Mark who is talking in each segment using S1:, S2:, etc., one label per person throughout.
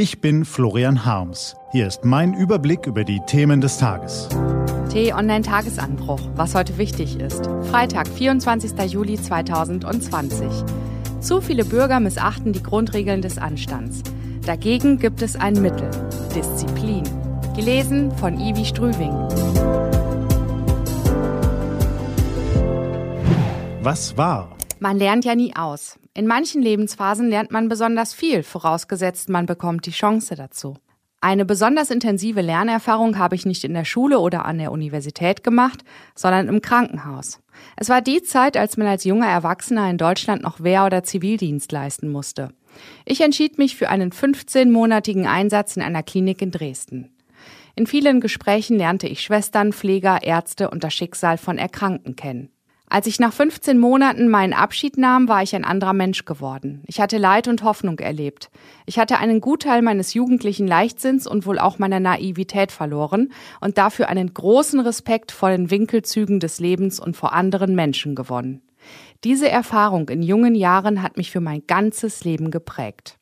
S1: Ich bin Florian Harms. Hier ist mein Überblick über die Themen des Tages.
S2: T-Online-Tagesanbruch, was heute wichtig ist. Freitag, 24. Juli 2020. Zu viele Bürger missachten die Grundregeln des Anstands. Dagegen gibt es ein Mittel. Disziplin. Gelesen von Ivi Strüving.
S1: Was war?
S2: Man lernt ja nie aus. In manchen Lebensphasen lernt man besonders viel, vorausgesetzt man bekommt die Chance dazu. Eine besonders intensive Lernerfahrung habe ich nicht in der Schule oder an der Universität gemacht, sondern im Krankenhaus. Es war die Zeit, als man als junger Erwachsener in Deutschland noch Wehr- oder Zivildienst leisten musste. Ich entschied mich für einen 15-monatigen Einsatz in einer Klinik in Dresden. In vielen Gesprächen lernte ich Schwestern, Pfleger, Ärzte und das Schicksal von Erkrankten kennen. Als ich nach 15 Monaten meinen Abschied nahm, war ich ein anderer Mensch geworden. Ich hatte Leid und Hoffnung erlebt. Ich hatte einen Gutteil meines jugendlichen Leichtsinns und wohl auch meiner Naivität verloren und dafür einen großen Respekt vor den Winkelzügen des Lebens und vor anderen Menschen gewonnen. Diese Erfahrung in jungen Jahren hat mich für mein ganzes Leben geprägt.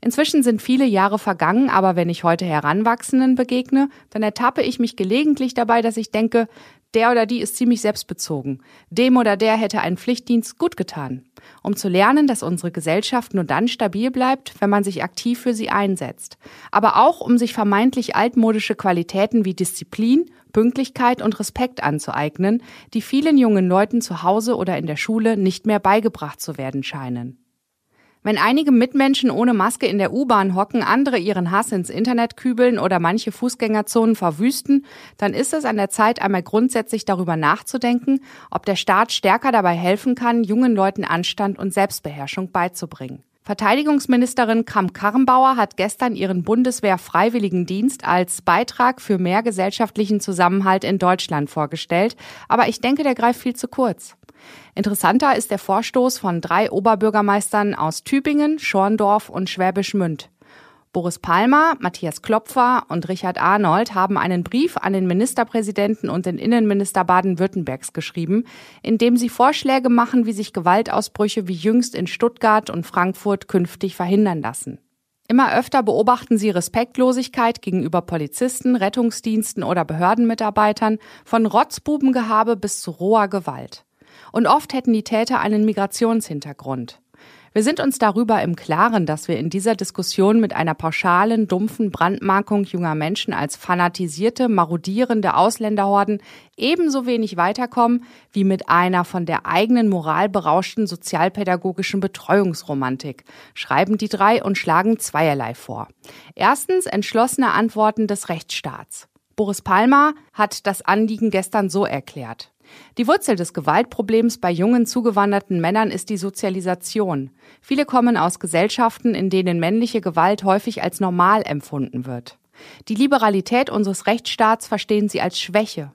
S2: Inzwischen sind viele Jahre vergangen, aber wenn ich heute Heranwachsenden begegne, dann ertappe ich mich gelegentlich dabei, dass ich denke, der oder die ist ziemlich selbstbezogen. Dem oder der hätte ein Pflichtdienst gut getan. Um zu lernen, dass unsere Gesellschaft nur dann stabil bleibt, wenn man sich aktiv für sie einsetzt. Aber auch, um sich vermeintlich altmodische Qualitäten wie Disziplin, Pünktlichkeit und Respekt anzueignen, die vielen jungen Leuten zu Hause oder in der Schule nicht mehr beigebracht zu werden scheinen. Wenn einige Mitmenschen ohne Maske in der U-Bahn hocken, andere ihren Hass ins Internet kübeln oder manche Fußgängerzonen verwüsten, dann ist es an der Zeit, einmal grundsätzlich darüber nachzudenken, ob der Staat stärker dabei helfen kann, jungen Leuten Anstand und Selbstbeherrschung beizubringen. Verteidigungsministerin Kramp-Karrenbauer hat gestern ihren Bundeswehr-Freiwilligendienst als Beitrag für mehr gesellschaftlichen Zusammenhalt in Deutschland vorgestellt, aber ich denke, der greift viel zu kurz. Interessanter ist der Vorstoß von drei Oberbürgermeistern aus Tübingen, Schorndorf und Schwäbisch Münd. Boris Palmer, Matthias Klopfer und Richard Arnold haben einen Brief an den Ministerpräsidenten und den Innenminister Baden-Württembergs geschrieben, in dem sie Vorschläge machen, wie sich Gewaltausbrüche wie jüngst in Stuttgart und Frankfurt künftig verhindern lassen. Immer öfter beobachten sie Respektlosigkeit gegenüber Polizisten, Rettungsdiensten oder Behördenmitarbeitern, von Rotzbubengehabe bis zu roher Gewalt. Und oft hätten die Täter einen Migrationshintergrund. Wir sind uns darüber im Klaren, dass wir in dieser Diskussion mit einer pauschalen, dumpfen Brandmarkung junger Menschen als fanatisierte, marodierende Ausländerhorden ebenso wenig weiterkommen wie mit einer von der eigenen Moral berauschten sozialpädagogischen Betreuungsromantik, schreiben die drei und schlagen zweierlei vor. Erstens entschlossene Antworten des Rechtsstaats. Boris Palmer hat das Anliegen gestern so erklärt. Die Wurzel des Gewaltproblems bei jungen zugewanderten Männern ist die Sozialisation. Viele kommen aus Gesellschaften, in denen männliche Gewalt häufig als normal empfunden wird. Die Liberalität unseres Rechtsstaats verstehen sie als Schwäche.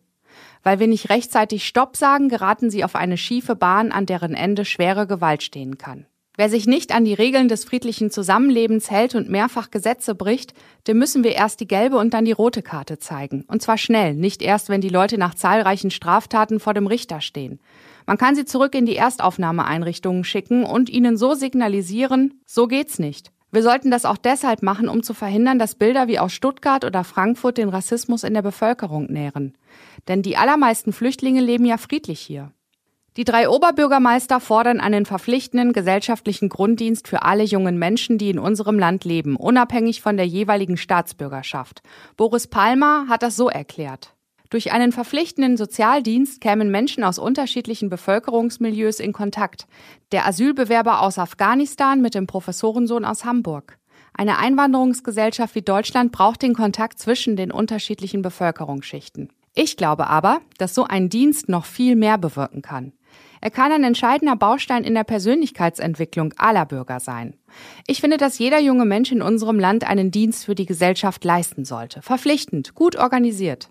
S2: Weil wir nicht rechtzeitig Stopp sagen, geraten sie auf eine schiefe Bahn, an deren Ende schwere Gewalt stehen kann. Wer sich nicht an die Regeln des friedlichen Zusammenlebens hält und mehrfach Gesetze bricht, dem müssen wir erst die gelbe und dann die rote Karte zeigen. Und zwar schnell, nicht erst, wenn die Leute nach zahlreichen Straftaten vor dem Richter stehen. Man kann sie zurück in die Erstaufnahmeeinrichtungen schicken und ihnen so signalisieren, so geht's nicht. Wir sollten das auch deshalb machen, um zu verhindern, dass Bilder wie aus Stuttgart oder Frankfurt den Rassismus in der Bevölkerung nähren. Denn die allermeisten Flüchtlinge leben ja friedlich hier. Die drei Oberbürgermeister fordern einen verpflichtenden gesellschaftlichen Grunddienst für alle jungen Menschen, die in unserem Land leben, unabhängig von der jeweiligen Staatsbürgerschaft. Boris Palmer hat das so erklärt. Durch einen verpflichtenden Sozialdienst kämen Menschen aus unterschiedlichen Bevölkerungsmilieus in Kontakt. Der Asylbewerber aus Afghanistan mit dem Professorensohn aus Hamburg. Eine Einwanderungsgesellschaft wie Deutschland braucht den Kontakt zwischen den unterschiedlichen Bevölkerungsschichten. Ich glaube aber, dass so ein Dienst noch viel mehr bewirken kann. Er kann ein entscheidender Baustein in der Persönlichkeitsentwicklung aller Bürger sein. Ich finde, dass jeder junge Mensch in unserem Land einen Dienst für die Gesellschaft leisten sollte. Verpflichtend, gut organisiert.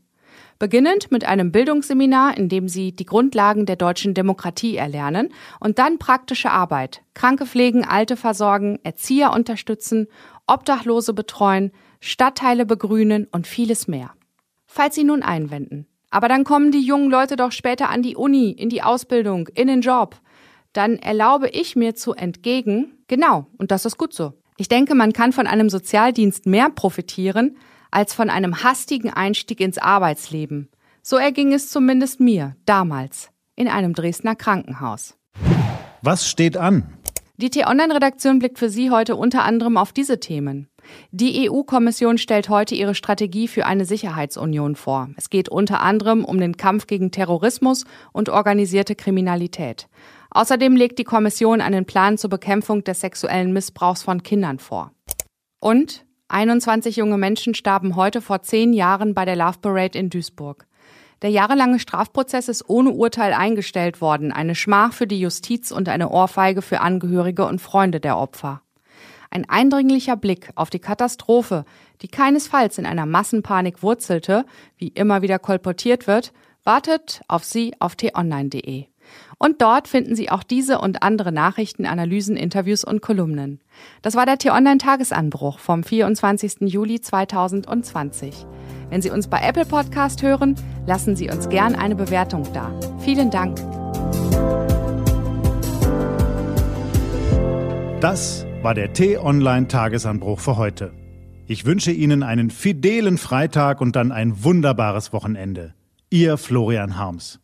S2: Beginnend mit einem Bildungsseminar, in dem Sie die Grundlagen der deutschen Demokratie erlernen und dann praktische Arbeit, Kranke pflegen, Alte versorgen, Erzieher unterstützen, Obdachlose betreuen, Stadtteile begrünen und vieles mehr. Falls Sie nun einwenden, aber dann kommen die jungen Leute doch später an die Uni, in die Ausbildung, in den Job. Dann erlaube ich mir zu entgegen, genau, und das ist gut so. Ich denke, man kann von einem Sozialdienst mehr profitieren als von einem hastigen Einstieg ins Arbeitsleben. So erging es zumindest mir damals in einem Dresdner Krankenhaus.
S1: Was steht an?
S2: Die T-Online-Redaktion blickt für Sie heute unter anderem auf diese Themen. Die EU-Kommission stellt heute ihre Strategie für eine Sicherheitsunion vor. Es geht unter anderem um den Kampf gegen Terrorismus und organisierte Kriminalität. Außerdem legt die Kommission einen Plan zur Bekämpfung des sexuellen Missbrauchs von Kindern vor. Und 21 junge Menschen starben heute vor zehn Jahren bei der Love Parade in Duisburg. Der jahrelange Strafprozess ist ohne Urteil eingestellt worden, eine Schmach für die Justiz und eine Ohrfeige für Angehörige und Freunde der Opfer. Ein eindringlicher Blick auf die Katastrophe, die keinesfalls in einer Massenpanik wurzelte, wie immer wieder kolportiert wird, wartet auf Sie auf t-online.de. Und dort finden Sie auch diese und andere Nachrichten, Analysen, Interviews und Kolumnen. Das war der T-Online-Tagesanbruch vom 24. Juli 2020. Wenn Sie uns bei Apple Podcast hören, lassen Sie uns gern eine Bewertung da. Vielen Dank.
S1: Das war der T-Online-Tagesanbruch für heute. Ich wünsche Ihnen einen fidelen Freitag und dann ein wunderbares Wochenende. Ihr Florian Harms.